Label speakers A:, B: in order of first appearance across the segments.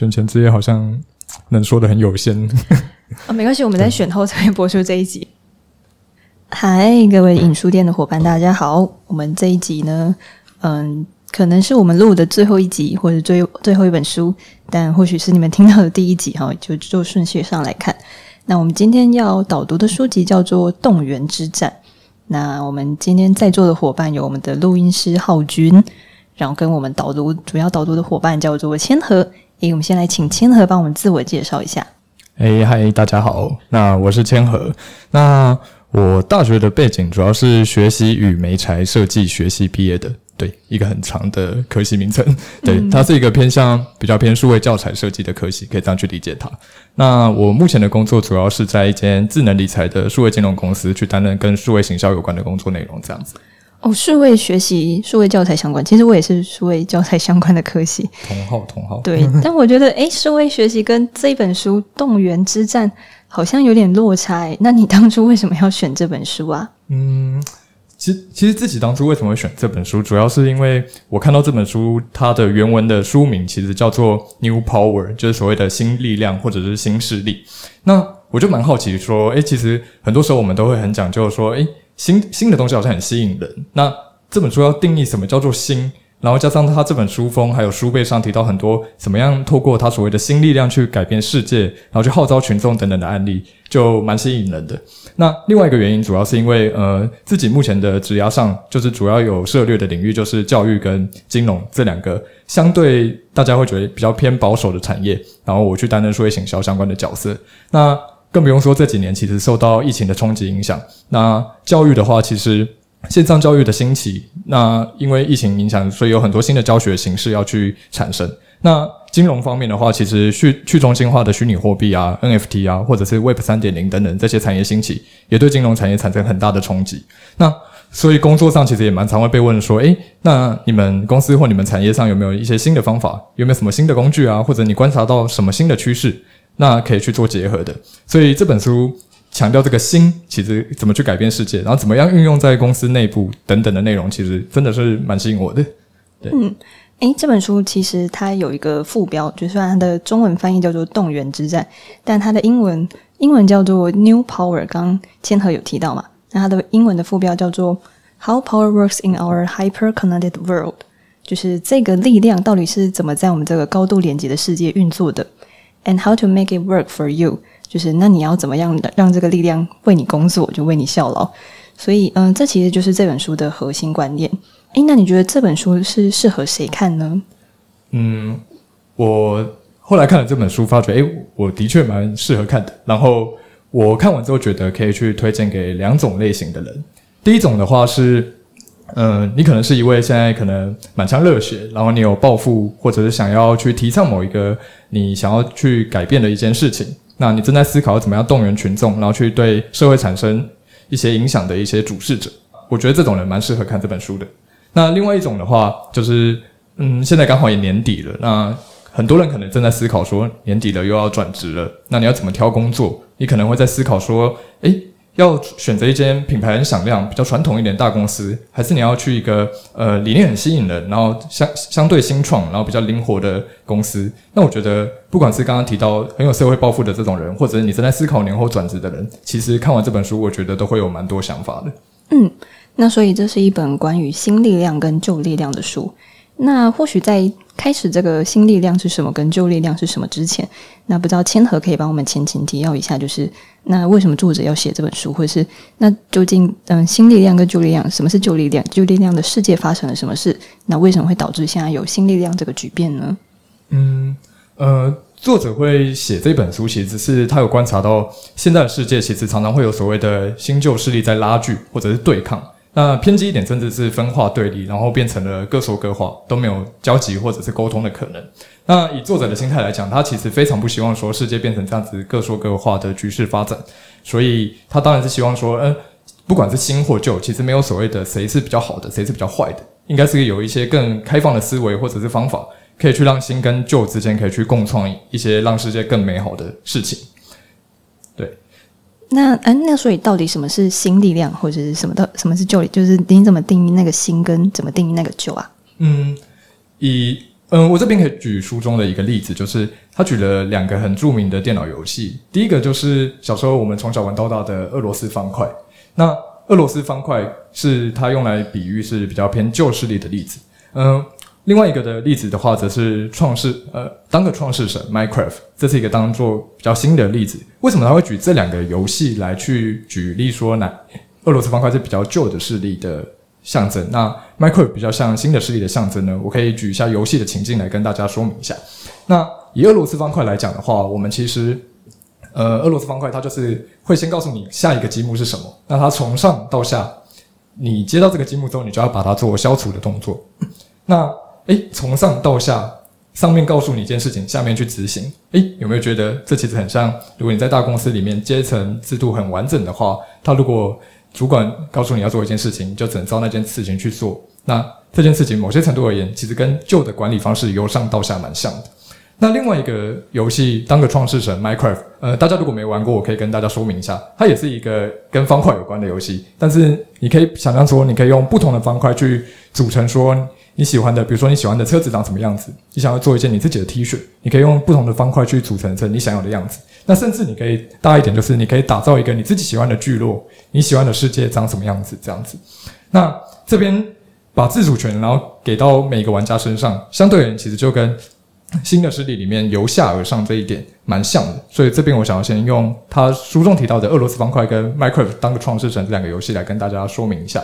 A: 选前之夜好像能说的很有限。
B: 哦，没关系，我们在选后才会播出这一集。嗨，各位影书店的伙伴，大家好。我们这一集呢，嗯，可能是我们录的最后一集，或者最最后一本书，但或许是你们听到的第一集哈，就就顺序上来看。那我们今天要导读的书籍叫做《动员之战》。那我们今天在座的伙伴有我们的录音师浩君，然后跟我们导读主要导读的伙伴叫做千和。诶，我们先来请千和帮我们自我介绍一下。
A: 诶，嗨，大家好，那我是千和。那我大学的背景主要是学习与媒材设计学系毕业的。对，一个很长的科系名称。对，它是一个偏向比较偏数位教材设计的科系，可以这样去理解它。那我目前的工作主要是在一间智能理财的数位金融公司去担任跟数位行销有关的工作内容，这样子。
B: 哦，数位学习、数位教材相关，其实我也是数位教材相关的科系。
A: 同号，同号。
B: 对，但我觉得，诶，数位学习跟这本书《动员之战》好像有点落差。那你当初为什么要选这本书啊？
A: 嗯。其实，其实自己当初为什么会选这本书，主要是因为我看到这本书它的原文的书名其实叫做 New Power，就是所谓的新力量或者是新势力。那我就蛮好奇说，诶，其实很多时候我们都会很讲究说，诶，新新的东西好像很吸引人。那这本书要定义什么叫做新？然后加上他这本书封，还有书背上提到很多怎么样透过他所谓的新力量去改变世界，然后去号召群众等等的案例，就蛮吸引人的。那另外一个原因，主要是因为呃自己目前的职涯上，就是主要有涉猎的领域就是教育跟金融这两个相对大家会觉得比较偏保守的产业，然后我去担任数位行销相关的角色。那更不用说这几年其实受到疫情的冲击影响，那教育的话其实。线上教育的兴起，那因为疫情影响，所以有很多新的教学形式要去产生。那金融方面的话，其实去去中心化的虚拟货币啊、NFT 啊，或者是 Web 三点零等等这些产业兴起，也对金融产业产生很大的冲击。那所以工作上其实也蛮常会被问说，诶，那你们公司或你们产业上有没有一些新的方法？有没有什么新的工具啊？或者你观察到什么新的趋势？那可以去做结合的。所以这本书。强调这个心其实怎么去改变世界，然后怎么样运用在公司内部等等的内容，其实真的是蛮吸引我的。对，嗯，诶，这本书其实它有一个副标，就算它的中文翻译叫做《动员之战》，但它的英文英文叫做 New Power。刚刚千和有提到嘛，那它的英文的副标叫做 How Power Works in Our Hyper-Connected World，就是这个力量到底是怎么在我们这个高度连接的世界运作的，and how to make it work for you。就是那你要怎么样的让这个力量为你工作，就为你效劳？所以，嗯，这其实就是这本书的核心观念。诶，那你觉得这本书是适合谁看呢？嗯，我后来看了这本书，发觉，诶，我的确蛮适合看的。然后我看完之后，觉得可以去推荐给两种类型的人。第一种的话是，嗯，你可能是一位现在可能满腔热血，然后你有抱负，或者是想要去提倡某一个你想要去改变的一件事情。那你正在思考怎么样动员群众，然后去对社会产生一些影响的一些主事者，我觉得这种人蛮适合看这本书的。那另外一种的话，就是嗯，现在刚好也年底了，那很多人可能正在思考说，年底了又要转职了，那你要怎么挑工作？你可能会在思考说，诶。要选择一间品牌很响亮、比较传统一点大公司，还是你要去一个呃理念很吸引人，然后相相对新创，然后比较灵活的公司？那我觉得，不管是刚刚提到很有社会抱负的这种人，或者你正在思考年后转职的人，其实看完这本书，我觉得都会有蛮多想法的。嗯，那所以这是一本关于新力量跟旧力量的书。那或许在开始这个新力量是什么，跟旧力量是什么之前，那不知道千和可以帮我们前情提要一下，就是那为什么作者要写这本书，或者是那究竟嗯新力量跟旧力量，什么是旧力量？旧力量的世界发生了什么事？那为什么会导致现在有新力量这个局变呢？嗯呃，作者会写这本书，其实是他有观察到现在的世界其实常常会有所谓的新旧势力在拉锯或者是对抗。那偏激一点，甚至是分化对立，然后变成了各说各话，都没有交集或者是沟通的可能。那以作者的心态来讲，他其实非常不希望说世界变成这样子各说各话的局势发展，所以他当然是希望说，嗯，不管是新或旧，其实没有所谓的谁是比较好的，谁是比较坏的，应该是有一些更开放的思维或者是方法，可以去让新跟旧之间可以去共创一些让世界更美好的事情。那嗯，那所以到底什么是新力量，或者是什么的？什么是旧力？就是你怎么定义那个新，跟怎么定义那个旧啊？嗯，以嗯，我这边可以举书中的一个例子，就是他举了两个很著名的电脑游戏。第一个就是小时候我们从小玩到大的俄罗斯方块。那俄罗斯方块是他用来比喻是比较偏旧势力的例子。嗯，另外一个的例子的话，则是创世呃，当个创世神 Minecraft，这是一个当做比较新的例子。为什么他会举这两个游戏来去举例说呢？俄罗斯方块是比较旧的势力的。象征。那 Minecraft 比较像新的势力的象征呢？我可以举一下游戏的情境来跟大家说明一下。那以俄罗斯方块来讲的话，我们其实，呃，俄罗斯方块它就是会先告诉你下一个积木是什么。那它从上到下，你接到这个积木之后，你就要把它做消除的动作。那诶，从上到下，上面告诉你一件事情，下面去执行。诶，有没有觉得这其实很像？如果你在大公司里面阶层制度很完整的话，他如果主管告诉你要做一件事情，就只能照那件事情去做。那这件事情某些程度而言，其实跟旧的管理方式由上到下蛮像的。那另外一个游戏，当个创世神 Minecraft，呃，大家如果没玩过，我可以跟大家说明一下，它也是一个跟方块有关的游戏。但是你可以想象说，你可以用不同的方块去组成说。你喜欢的，比如说你喜欢的车子长什么样子？你想要做一件你自己的 T 恤，你可以用不同的方块去组成成你想要的样子。那甚至你可以大一点，就是你可以打造一个你自己喜欢的聚落，你喜欢的世界长什么样子？这样子。那这边把自主权然后给到每个玩家身上，相对而言其实就跟新的势力里面由下而上这一点蛮像的。所以这边我想要先用他书中提到的俄罗斯方块跟 Minecraft 当个创世神这两个游戏来跟大家说明一下。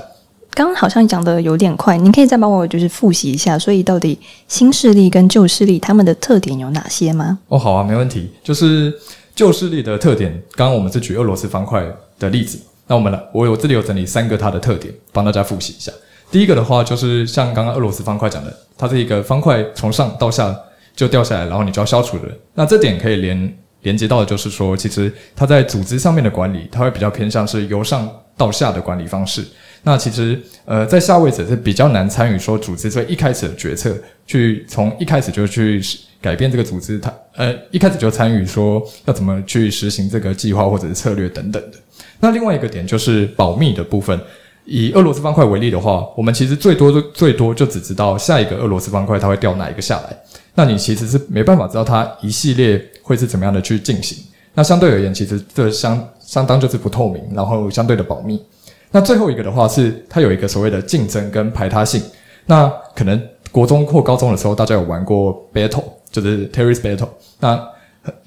B: 刚刚好像讲的有点快，您可以再帮我就是复习一下，所以到底新势力跟旧势力他们的特点有哪些吗？
A: 哦，好啊，没问题。就是旧势力的特点，刚刚我们是举俄罗斯方块的例子，那我们来，我有这里有整理三个它的特点，帮大家复习一下。第一个的话，就是像刚刚俄罗斯方块讲的，它是一个方块从上到下就掉下来，然后你就要消除的。那这点可以连连接到的就是说，其实它在组织上面的管理，它会比较偏向是由上到下的管理方式。那其实，呃，在下位者是比较难参与说组织最一开始的决策，去从一开始就去改变这个组织，他呃一开始就参与说要怎么去实行这个计划或者是策略等等的。那另外一个点就是保密的部分。以俄罗斯方块为例的话，我们其实最多就最多就只知道下一个俄罗斯方块它会掉哪一个下来，那你其实是没办法知道它一系列会是怎么样的去进行。那相对而言，其实这相相当就是不透明，然后相对的保密。那最后一个的话是，它有一个所谓的竞争跟排他性。那可能国中或高中的时候，大家有玩过 Battle，就是 Terrorist Battle。那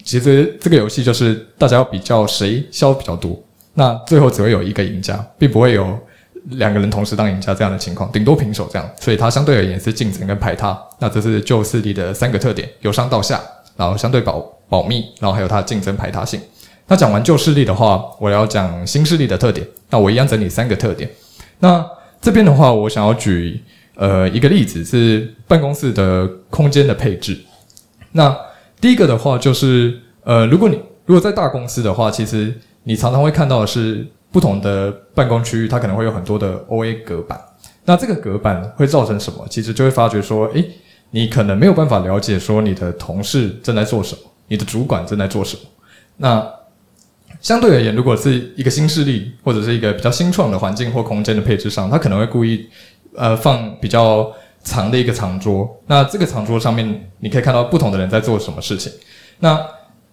A: 其实这个游戏就是大家要比较谁消比较多。那最后只会有一个赢家，并不会有两个人同时当赢家这样的情况，顶多平手这样。所以它相对而言是竞争跟排他。那这是旧势力的三个特点：由上到下，然后相对保保密，然后还有它的竞争排他性。那讲完旧势力的话，我要讲新势力的特点。那我一样整理三个特点。那这边的话，我想要举呃一个例子，是办公室的空间的配置。那第一个的话就是呃，如果你如果在大公司的话，其实你常常会看到的是不同的办公区域，它可能会有很多的 OA 隔板。那这个隔板会造成什么？其实就会发觉说，诶，你可能没有办法了解说你的同事正在做什么，你的主管正在做什么。那相对而言，如果是一个新势力或者是一个比较新创的环境或空间的配置上，他可能会故意呃放比较长的一个长桌。那这个长桌上面，你可以看到不同的人在做什么事情。那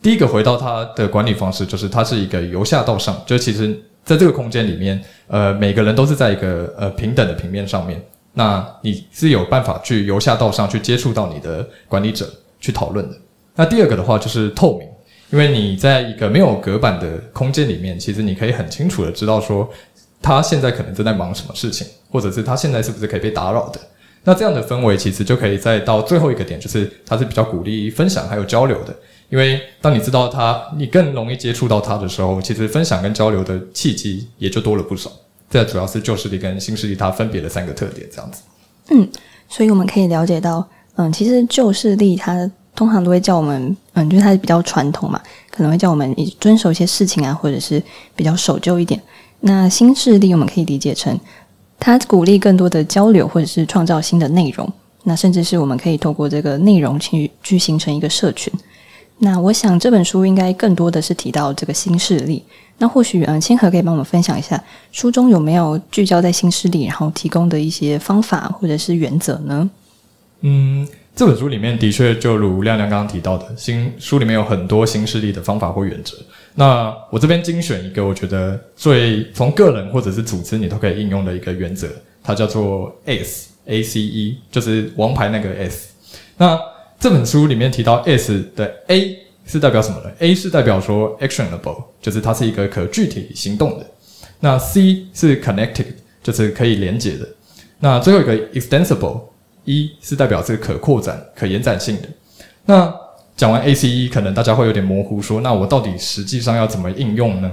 A: 第一个回到他的管理方式，就是它是一个由下到上，就其实在这个空间里面，呃，每个人都是在一个呃平等的平面上面。那你是有办法去由下到上去接触到你的管理者去讨论的。那第二个的话就是透明。因为你在一个没有隔板的空间里面，其实你可以很清楚的知道说，他现在可能正在忙什么事情，或者是他现在是不是可以被打扰的。那这样的氛围其实就可以再到最后一个点，就是他是比较鼓励分享还有交流的。因为当你知道他，你更容易接触到他的时候，其实分享跟交流的契机也就多了不少。这主要是旧势力跟新势力它分别的三个特点，这样子。
B: 嗯，所以我们可以了解到，嗯，其实旧势力它。通常都会叫我们，嗯，就是它比较传统嘛，可能会叫我们遵守一些事情啊，或者是比较守旧一点。那新势力我们可以理解成，它鼓励更多的交流，或者是创造新的内容。那甚至是我们可以透过这个内容去去形成一个社群。那我想这本书应该更多的是提到这个新势力。那或许，嗯，千和可以帮我们分享一下书中有没有聚焦在新势力，然后提供的一些方法或者是原则呢？
A: 嗯。这本书里面的确就如亮亮刚刚提到的，新书里面有很多新势力的方法或原则。那我这边精选一个，我觉得最从个人或者是组织你都可以应用的一个原则，它叫做 ACE A C E，就是王牌那个 S。那这本书里面提到 S 的 A 是代表什么呢？A 是代表说 actionable，就是它是一个可具体行动的。那 C 是 connected，就是可以连接的。那最后一个 Extensible 一是代表这个可扩展、可延展性的。那讲完 ACE，可能大家会有点模糊说，说那我到底实际上要怎么应用呢？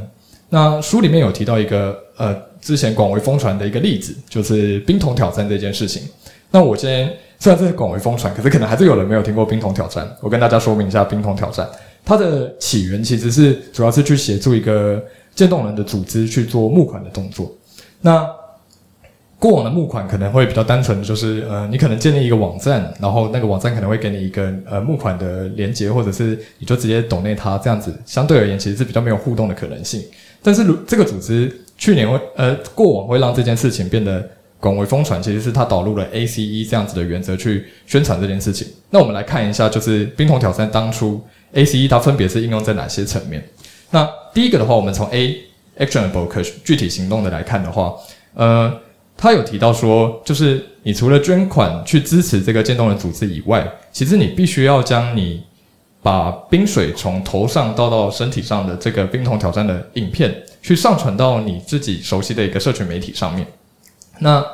A: 那书里面有提到一个呃，之前广为疯传的一个例子，就是冰桶挑战这件事情。那我今天虽然这是广为疯传，可是可能还是有人没有听过冰桶挑战。我跟大家说明一下冰桶挑战，它的起源其实是主要是去协助一个渐冻人的组织去做募款的动作。那过往的募款可能会比较单纯，就是呃，你可能建立一个网站，然后那个网站可能会给你一个呃募款的连接，或者是你就直接抖内它这样子，相对而言其实是比较没有互动的可能性。但是如这个组织去年会呃过往会让这件事情变得广为疯传，其实是它导入了 ACE 这样子的原则去宣传这件事情。那我们来看一下，就是冰桶挑战当初 ACE 它分别是应用在哪些层面？那第一个的话，我们从 A actionable 可具体行动的来看的话，呃。他有提到说，就是你除了捐款去支持这个渐冻人组织以外，其实你必须要将你把冰水从头上倒到身体上的这个冰桶挑战的影片，去上传到你自己熟悉的一个社群媒体上面。那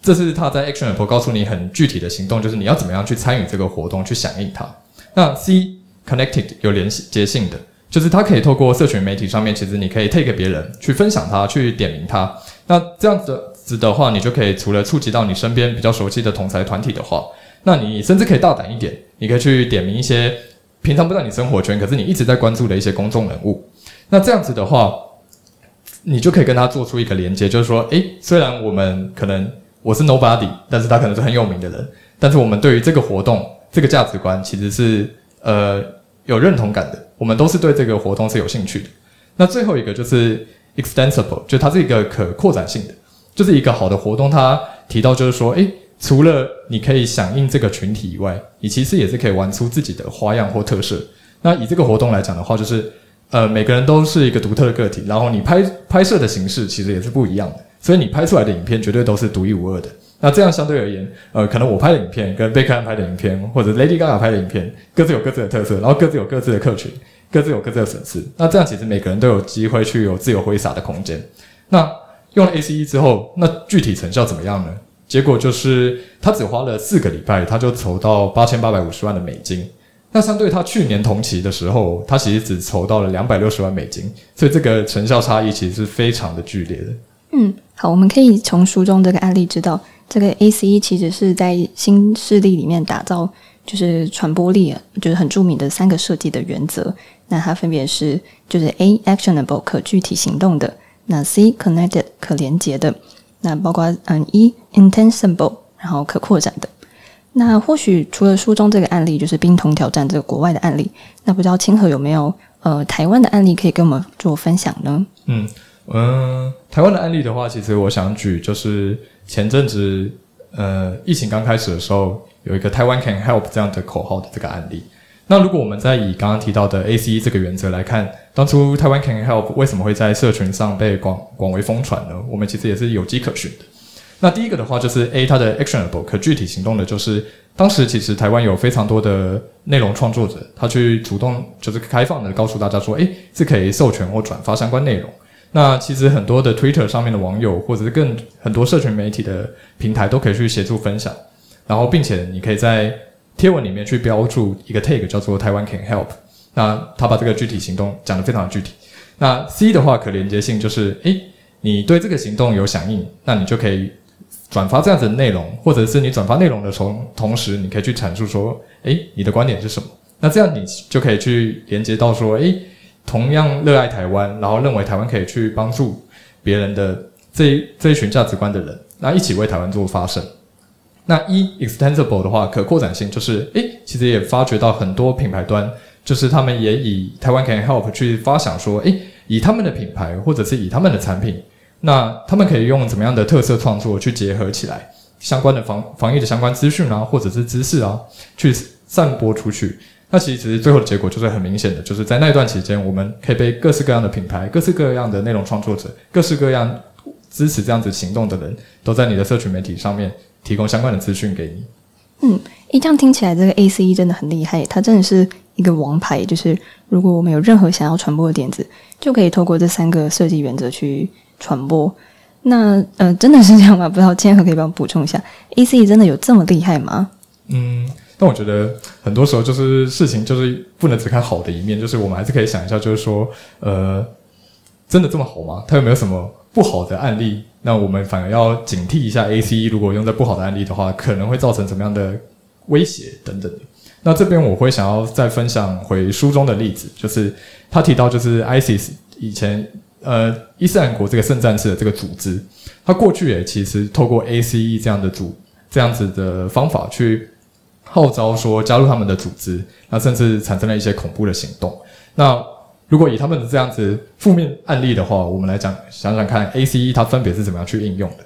A: 这是他在 Actionable 告诉你很具体的行动，就是你要怎么样去参与这个活动，去响应它。那 C Connected 有连接性的，就是它可以透过社群媒体上面，其实你可以 take 别人去分享它，去点名它。那这样子的。话，你就可以除了触及到你身边比较熟悉的同侪团体的话，那你甚至可以大胆一点，你可以去点名一些平常不在你生活圈，可是你一直在关注的一些公众人物。那这样子的话，你就可以跟他做出一个连接，就是说，诶，虽然我们可能我是 nobody，但是他可能是很有名的人，但是我们对于这个活动这个价值观其实是呃有认同感的，我们都是对这个活动是有兴趣的。那最后一个就是 extensible，就它是一个可扩展性的。就是一个好的活动，他提到就是说，诶，除了你可以响应这个群体以外，你其实也是可以玩出自己的花样或特色。那以这个活动来讲的话，就是呃，每个人都是一个独特的个体，然后你拍拍摄的形式其实也是不一样的，所以你拍出来的影片绝对都是独一无二的。那这样相对而言，呃，可能我拍的影片跟贝克汉拍的影片，或者 Lady Gaga 拍的影片，各自有各自的特色，然后各自有各自的客群，各自有各自的粉丝。那这样其实每个人都有机会去有自由挥洒的空间。那用了 ACE 之后，那具体成效怎么样呢？结果就是他只花了四个礼拜，他就筹到八千八百五十万的美金。那相对他去年同期的时候，他其实只筹到了两百六十万美金，所以这个成效差异其实是非常的剧烈的。
B: 嗯，好，我们可以从书中这个案例知道，这个 ACE 其实是在新势力里面打造，就是传播力，就是很著名的三个设计的原则。那它分别是，就是 A actionable 可具体行动的。那 C connected 可连接的，那包括嗯 E intensible 然后可扩展的。那或许除了书中这个案例，就是冰桶挑战这个国外的案例，那不知道清河有没有呃台湾的案例可以跟我们做分享呢？
A: 嗯嗯、台湾的案例的话，其实我想举就是前阵子呃疫情刚开始的时候，有一个台湾 can help 这样的口号的这个案例。那如果我们再以刚刚提到的 ACE 这个原则来看，当初台湾 Can Help 为什么会在社群上被广广为疯传呢？我们其实也是有迹可循的。那第一个的话就是 A，它的 Actionable 可具体行动的，就是当时其实台湾有非常多的内容创作者，他去主动就是开放的告诉大家说，诶，是可以授权或转发相关内容。那其实很多的 Twitter 上面的网友，或者是更很多社群媒体的平台，都可以去协助分享，然后并且你可以在贴文里面去标注一个 tag 叫做台湾 can help，那他把这个具体行动讲得非常具体。那 C 的话可连接性就是，诶，你对这个行动有响应，那你就可以转发这样子的内容，或者是你转发内容的同同时，你可以去阐述说，诶，你的观点是什么？那这样你就可以去连接到说，诶，同样热爱台湾，然后认为台湾可以去帮助别人的这这一群价值观的人，那一起为台湾做发声。那一 extensible 的话，可扩展性就是，诶，其实也发掘到很多品牌端，就是他们也以台湾 can help 去发想说，诶，以他们的品牌或者是以他们的产品，那他们可以用怎么样的特色创作去结合起来，相关的防防疫的相关资讯啊，或者是知识啊，去散播出去。那其实最后的结果就是很明显的，就是在那段期间，我们可以被各式各样的品牌、各式各样的内容创作者、各式各样支持这样子行动的人，都在你的社群媒体上面提供相关的资讯给你。
B: 嗯，诶，这样听起来，这个 ACE 真的很厉害，它真的是一个王牌。就是如果我们有任何想要传播的点子，就可以透过这三个设计原则去传播。那呃，真的是这样吗？不知道千和可以帮我补充一下，ACE 真的有这么厉害吗？
A: 嗯。但我觉得很多时候就是事情就是不能只看好的一面，就是我们还是可以想一下，就是说，呃，真的这么好吗？它有没有什么不好的案例？那我们反而要警惕一下，ACE 如果用在不好的案例的话，可能会造成什么样的威胁等等的。那这边我会想要再分享回书中的例子，就是他提到就是 ISIS 以前呃伊斯兰国这个圣战士的这个组织，他过去也其实透过 ACE 这样的组这样子的方法去。号召说加入他们的组织，那甚至产生了一些恐怖的行动。那如果以他们的这样子负面案例的话，我们来讲想想看，ACE 它分别是怎么样去应用的。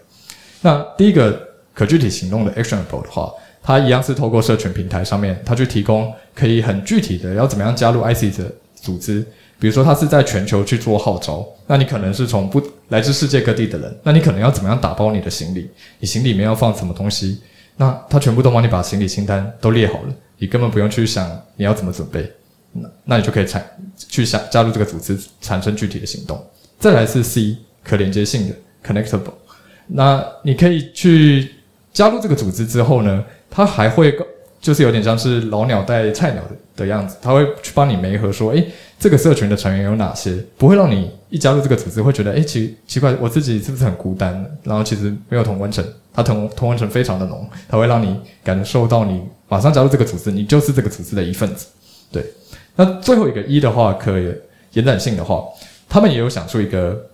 A: 那第一个可具体行动的 actionable 的话，它一样是透过社群平台上面，它去提供可以很具体的要怎么样加入 ISIS 的组织。比如说，它是在全球去做号召，那你可能是从不来自世界各地的人，那你可能要怎么样打包你的行李？你行李里面要放什么东西？那他全部都帮你把行李清单都列好了，你根本不用去想你要怎么准备，那那你就可以产去想加入这个组织，产生具体的行动。再来是 C 可连接性的 connectable，那你可以去加入这个组织之后呢，他还会就是有点像是老鸟带菜鸟的的样子，他会去帮你媒合说，诶，这个社群的成员有哪些，不会让你一加入这个组织会觉得，诶，奇奇怪，我自己是不是很孤单？然后其实没有同温层。它同同温层非常的浓，它会让你感受到你马上加入这个组织，你就是这个组织的一份子。对，那最后一个一的话，可以延展性的话，他们也有想出一个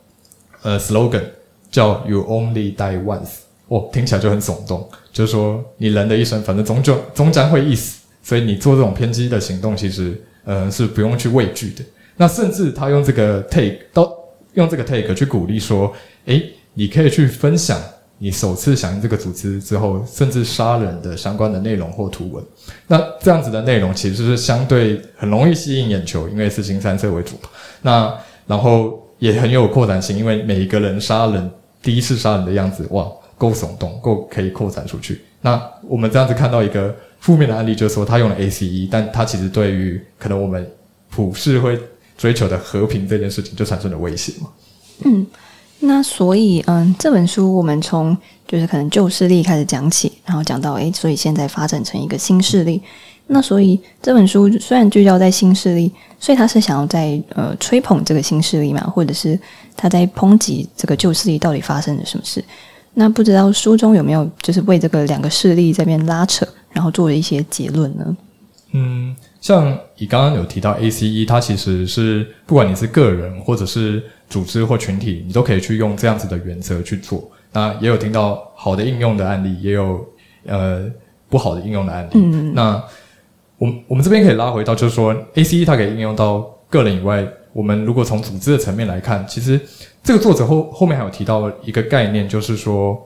A: 呃 slogan，叫 “You only die once”，哦，听起来就很耸动，就是说你人的一生反正终究终将会一死，所以你做这种偏激的行动，其实呃是不用去畏惧的。那甚至他用这个 take 到用这个 take 去鼓励说，诶，你可以去分享。你首次响应这个组织之后，甚至杀人的相关的内容或图文，那这样子的内容其实是相对很容易吸引眼球，因为是新三色为主嘛。那然后也很有扩展性，因为每一个人杀人第一次杀人的样子，哇，够耸动，够可以扩展出去。那我们这样子看到一个负面的案例，就是说他用了 ACE，但他其实对于可能我们普世会追求的和平这件事情，就产生了威胁嘛。
B: 嗯。那所以，嗯，这本书我们从就是可能旧势力开始讲起，然后讲到，诶，所以现在发展成一个新势力。那所以这本书虽然聚焦在新势力，所以他是想要在呃吹捧这个新势力嘛，或者是他在抨击这个旧势力到底发生了什么事？那不知道书中有没有就是为这个两个势力这边拉扯，然后做了一些结论呢？
A: 嗯，像你刚刚有提到 ACE，它其实是不管你是个人或者是。组织或群体，你都可以去用这样子的原则去做。那也有听到好的应用的案例，也有呃不好的应用的案例。嗯，那我们我们这边可以拉回到，就是说 ACE 它可以应用到个人以外，我们如果从组织的层面来看，其实这个作者后后面还有提到一个概念，就是说，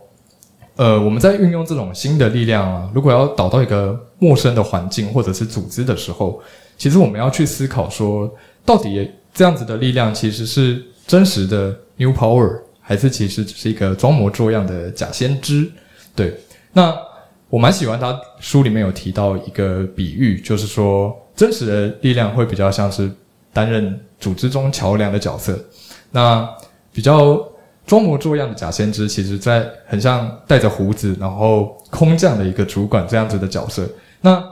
A: 呃，我们在运用这种新的力量啊，如果要导到一个陌生的环境或者是组织的时候，其实我们要去思考说，到底这样子的力量其实是。真实的 new power 还是其实只是一个装模作样的假先知？对，那我蛮喜欢他书里面有提到一个比喻，就是说真实的力量会比较像是担任组织中桥梁的角色，那比较装模作样的假先知，其实在很像带着胡子然后空降的一个主管这样子的角色。那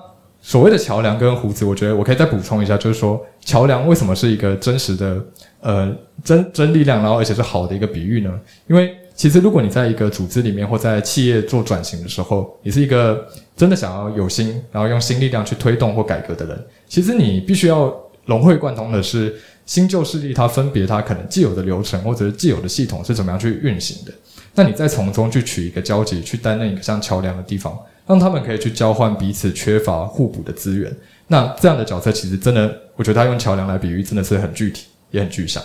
A: 所谓的桥梁跟胡子，我觉得我可以再补充一下，就是说桥梁为什么是一个真实的？呃，真真力量，然后而且是好的一个比喻呢。因为其实如果你在一个组织里面或在企业做转型的时候，你是一个真的想要有心，然后用新力量去推动或改革的人，其实你必须要融会贯通的是新旧势力它分别它可能既有的流程或者是既有的系统是怎么样去运行的。那你再从中去取一个交集，去担任一个像桥梁的地方，让他们可以去交换彼此缺乏互补的资源。那这样的角色其实真的，我觉得他用桥梁来比喻真的是很具体。也很具象。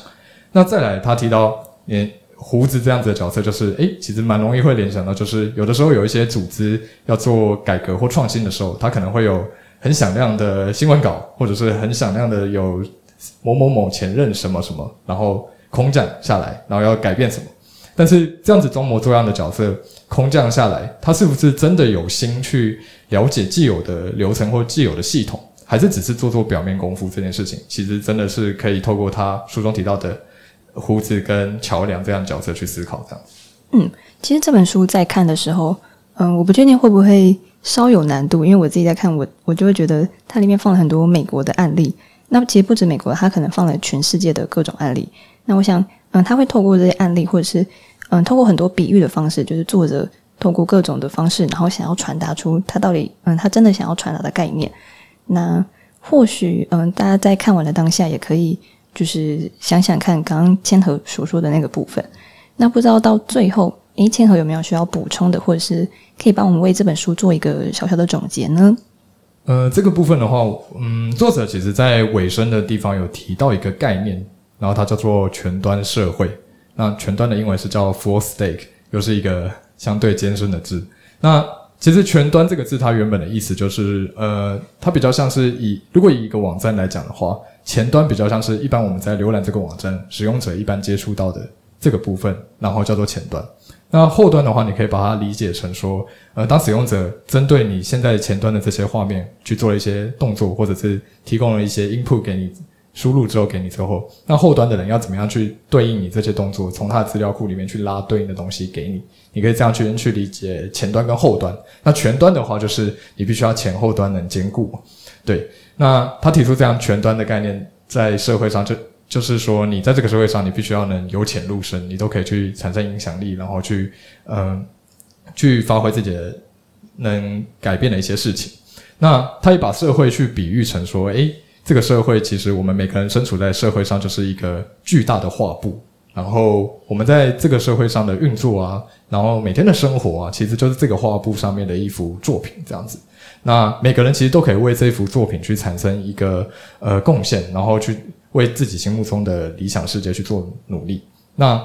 A: 那再来，他提到，你胡子这样子的角色，就是诶，其实蛮容易会联想到，就是有的时候有一些组织要做改革或创新的时候，它可能会有很响亮的新闻稿，或者是很响亮的有某某某前任什么什么，然后空降下来，然后要改变什么。但是这样子装模作样的角色空降下来，他是不是真的有心去了解既有的流程或既有的系统，还是只是做做表面功夫？这件事情其实真的是可以透过他书中提到的胡子跟桥梁这样角色去思考这样。
B: 嗯，其实这本书在看的时候，嗯，我不确定会不会稍有难度，因为我自己在看，我我就会觉得它里面放了很多美国的案例。那么其实不止美国，它可能放了全世界的各种案例。那我想，嗯，他会透过这些案例，或者是嗯，透过很多比喻的方式，就是作者透过各种的方式，然后想要传达出他到底，嗯，他真的想要传达的概念。那或许，嗯，大家在看完的当下，也可以就是想想看，刚刚千和所说的那个部分。那不知道到最后，诶，千和有没有需要补充的，或者是可以帮我们为这本书做一个小小的总结呢？
A: 呃，这个部分的话，嗯，作者其实在尾声的地方有提到一个概念，然后它叫做全端社会。那全端的英文是叫 full stack，又是一个相对艰深的字。那其实全端这个字，它原本的意思就是，呃，它比较像是以如果以一个网站来讲的话，前端比较像是一般我们在浏览这个网站使用者一般接触到的这个部分，然后叫做前端。那后端的话，你可以把它理解成说，呃，当使用者针对你现在前端的这些画面去做了一些动作，或者是提供了一些 input 给你输入之后给你之后，那后端的人要怎么样去对应你这些动作，从他的资料库里面去拉对应的东西给你，你可以这样去去理解前端跟后端。那全端的话，就是你必须要前后端能兼顾。对，那他提出这样全端的概念，在社会上就。就是说，你在这个社会上，你必须要能由浅入深，你都可以去产生影响力，然后去，嗯、去发挥自己的能改变的一些事情。那他也把社会去比喻成说，诶，这个社会其实我们每个人身处在社会上，就是一个巨大的画布。然后我们在这个社会上的运作啊，然后每天的生活啊，其实就是这个画布上面的一幅作品这样子。那每个人其实都可以为这幅作品去产生一个呃贡献，然后去。为自己心目中的理想世界去做努力。那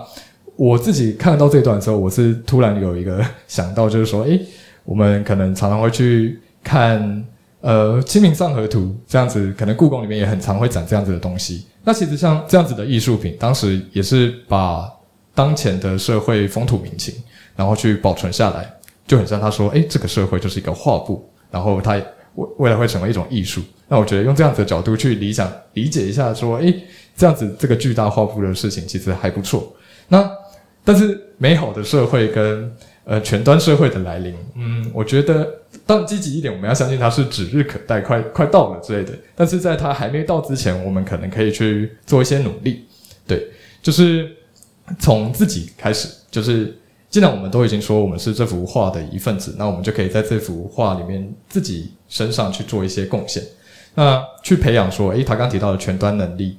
A: 我自己看到这段的时候，我是突然有一个想到，就是说，诶，我们可能常常会去看，呃，《清明上河图》这样子，可能故宫里面也很常会展这样子的东西。那其实像这样子的艺术品，当时也是把当前的社会风土民情，然后去保存下来，就很像他说，诶，这个社会就是一个画布，然后它未未来会成为一种艺术。那我觉得用这样子的角度去理想理解一下，说，诶，这样子这个巨大画幅的事情其实还不错。那但是美好的社会跟呃全端社会的来临，嗯，我觉得当然积极一点，我们要相信它是指日可待，快快到了之类的。但是在它还没到之前，我们可能可以去做一些努力，对，就是从自己开始，就是。既然我们都已经说我们是这幅画的一份子，那我们就可以在这幅画里面自己身上去做一些贡献。那去培养说，诶，他刚提到的全端能力，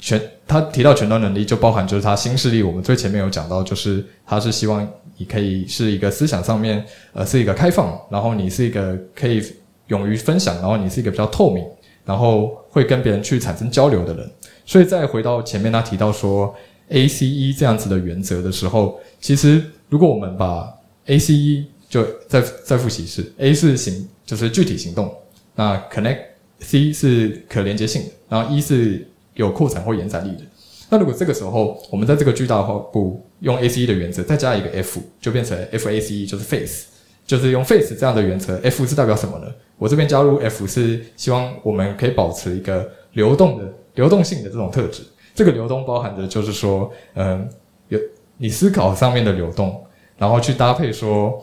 A: 全他提到全端能力就包含就是他新势力。我们最前面有讲到，就是他是希望你可以是一个思想上面呃是一个开放，然后你是一个可以勇于分享，然后你是一个比较透明，然后会跟别人去产生交流的人。所以再回到前面他提到说 ACE 这样子的原则的时候，其实。如果我们把 A C E 就再再复习一次，A 是行，就是具体行动，那 Connect C 是可连接性的，然后 E 是有扩展或延展力的。那如果这个时候我们在这个巨大画布用 A C E 的原则再加一个 F，就变成 F A C E，就是 Face，就是用 Face 这样的原则。F 是代表什么呢？我这边加入 F 是希望我们可以保持一个流动的流动性的这种特质。这个流动包含的就是说，嗯，你思考上面的流动，然后去搭配说，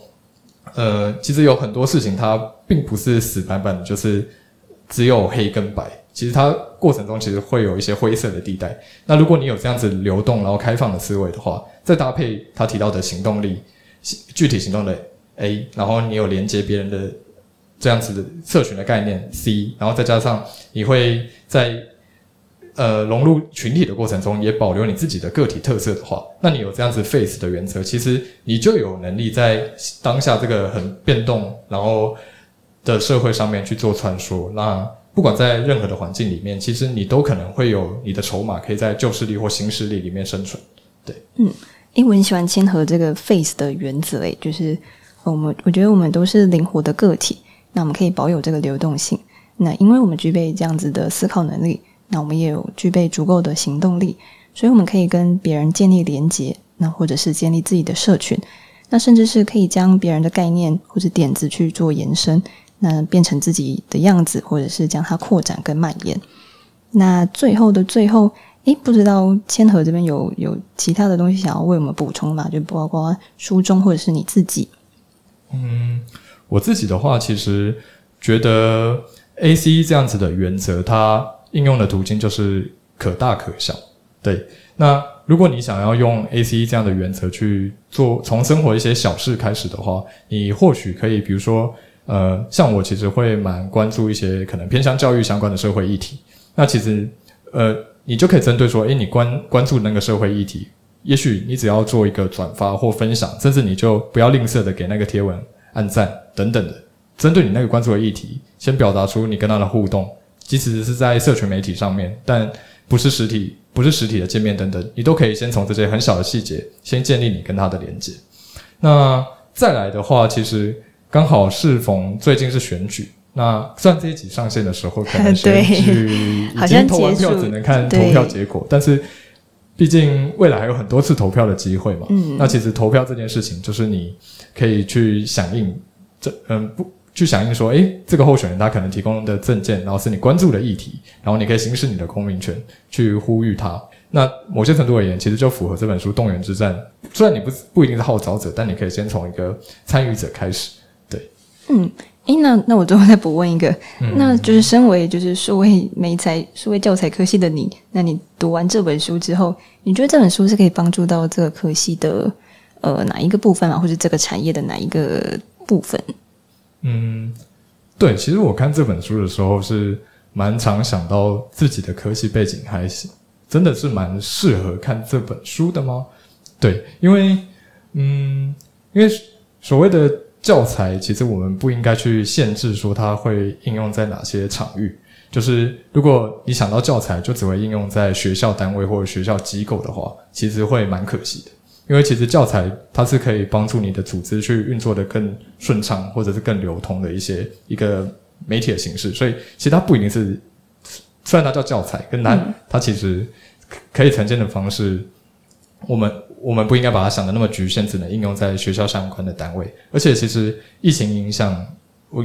A: 呃，其实有很多事情它并不是死板板的，就是只有黑跟白。其实它过程中其实会有一些灰色的地带。那如果你有这样子流动然后开放的思维的话，再搭配他提到的行动力，具体行动的 A，然后你有连接别人的这样子的社群的概念 C，然后再加上你会在。呃，融入群体的过程中，也保留你自己的个体特色的话，那你有这样子 face 的原则，其实你就有能力在当下这个很变动然后的社会上面去做穿梭。那不管在任何的环境里面，其实你都可能会有你的筹码，可以在旧势力或新势力里面生存。对，
B: 嗯，诶，我很喜欢谦和这个 face 的原则，诶，就是我们我觉得我们都是灵活的个体，那我们可以保有这个流动性。那因为我们具备这样子的思考能力，那我们也有具备足够的行动力，所以我们可以跟别人建立连结，那或者是建立自己的社群，那甚至是可以将别人的概念或者点子去做延伸，那变成自己的样子，或者是将它扩展跟蔓延。那最后的最后，诶，不知道谦和这边有有其他的东西想要为我们补充吗？就包括书中或者是你自己。
A: 嗯，我自己的话，其实觉得。A C 这样子的原则，它应用的途径就是可大可小。对，那如果你想要用 ACE 这样的原则去做，从生活一些小事开始的话，你或许可以，比如说，呃，像我其实会蛮关注一些可能偏向教育相关的社会议题。那其实，呃，你就可以针对说，诶，你关关注那个社会议题，也许你只要做一个转发或分享，甚至你就不要吝啬的给那个贴文按赞等等的。针对你那个关注的议题，先表达出你跟他的互动，即使是在社群媒体上面，但不是实体，不是实体的见面等等，你都可以先从这些很小的细节，先建立你跟他的连接。那再来的话，其实刚好适逢最近是选举，那虽然这一集上线的时候可能 选举 已经投完票，只能看投票结果，但是毕竟未来还有很多次投票的机会嘛。嗯，那其实投票这件事情，就是你可以去响应这，嗯不。去响应说，诶，这个候选人他可能提供的证件，然后是你关注的议题，然后你可以行使你的公民权去呼吁他。那某些程度而言，其实就符合这本书《动员之战》。虽然你不不一定是号召者，但你可以先从一个参与者开始。对，
B: 嗯，诶，那那我最后再补问一个，嗯、那就是身为就是数位媒材、数位教材科系的你，那你读完这本书之后，你觉得这本书是可以帮助到这个科系的呃哪一个部分啊，或者这个产业的哪一个部分？
A: 嗯，对，其实我看这本书的时候是蛮常想到自己的科系背景，还是真的是蛮适合看这本书的吗？对，因为嗯，因为所谓的教材，其实我们不应该去限制说它会应用在哪些场域。就是如果你想到教材就只会应用在学校单位或者学校机构的话，其实会蛮可惜的。因为其实教材它是可以帮助你的组织去运作的更顺畅，或者是更流通的一些一个媒体的形式，所以其实它不一定是，虽然它叫教材，跟它它其实可以呈现的方式，我们我们不应该把它想的那么局限，只能应用在学校相关的单位。而且其实疫情影响，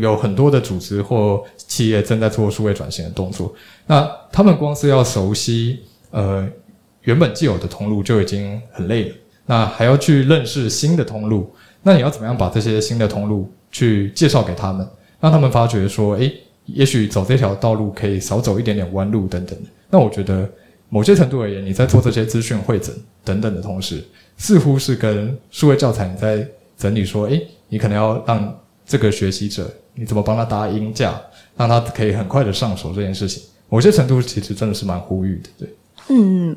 A: 有很多的组织或企业正在做数位转型的动作，那他们光是要熟悉呃原本既有的通路就已经很累了。那还要去认识新的通路，那你要怎么样把这些新的通路去介绍给他们，让他们发觉说，诶，也许走这条道路可以少走一点点弯路等等。那我觉得某些程度而言，你在做这些资讯汇整等等的同时，似乎是跟数位教材你在整理说，诶，你可能要让这个学习者，你怎么帮他搭鹰架，让他可以很快的上手这件事情，某些程度其实真的是蛮呼吁的，对。
B: 嗯，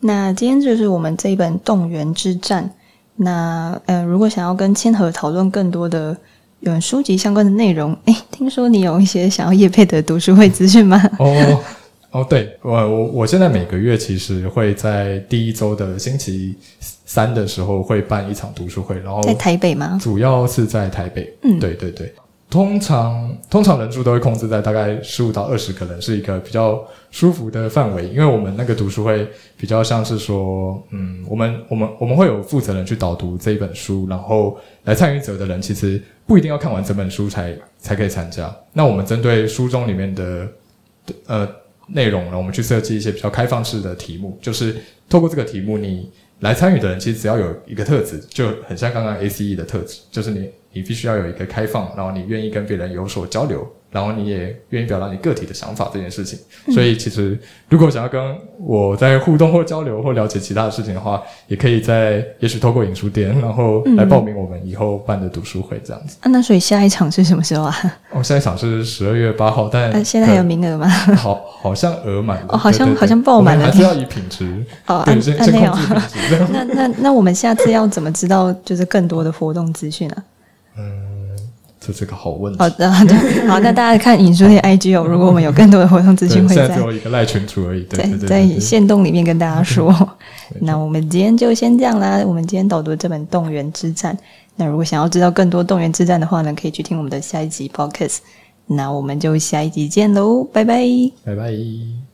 B: 那今天就是我们这一本《动员之战》。那呃，如果想要跟千和讨论更多的有书籍相关的内容，诶，听说你有一些想要业配的读书会资讯吗？
A: 哦哦，对，我我我现在每个月其实会在第一周的星期三的时候会办一场读书会，然后在
B: 台北吗？
A: 主要是在台北。嗯，对对对。通常通常人数都会控制在大概十五到二十个人，是一个比较舒服的范围。因为我们那个读书会比较像是说，嗯，我们我们我们会有负责人去导读这一本书，然后来参与者的人其实不一定要看完整本书才才可以参加。那我们针对书中里面的呃内容呢，我们去设计一些比较开放式的题目，就是透过这个题目，你来参与的人其实只要有一个特质，就很像刚刚 ACE 的特质，就是你。你必须要有一个开放，然后你愿意跟别人有所交流，然后你也愿意表达你个体的想法这件事情。嗯、所以，其实如果想要跟我在互动或交流或了解其他的事情的话，也可以在也许透过影书店，然后来报名我们以后办的读书会这样子。
B: 啊，那所以下一场是什么时候啊？
A: 哦，下一场是十二月八号，但、
B: 啊、现在还有名额吗？
A: 好，好像额满了。
B: 哦，好像好像爆满了。
A: 还是要以品质
B: 哦，按按那样。那那那我们下次要怎么知道就是更多的活动资讯啊？
A: 嗯。这是个好问题。
B: 好的，好的，好，那大家看影书的 IG 哦。如果我们有更多的活动资讯，会在
A: 只有一个赖群组而已。对，对，对，
B: 在线动里面跟大家说。那我们今天就先这样啦。我们今天导读这本《动员之战》。那如果想要知道更多《动员之战》的话呢，可以去听我们的下一集 Podcast。那我们就下一集见喽，拜拜，
A: 拜拜。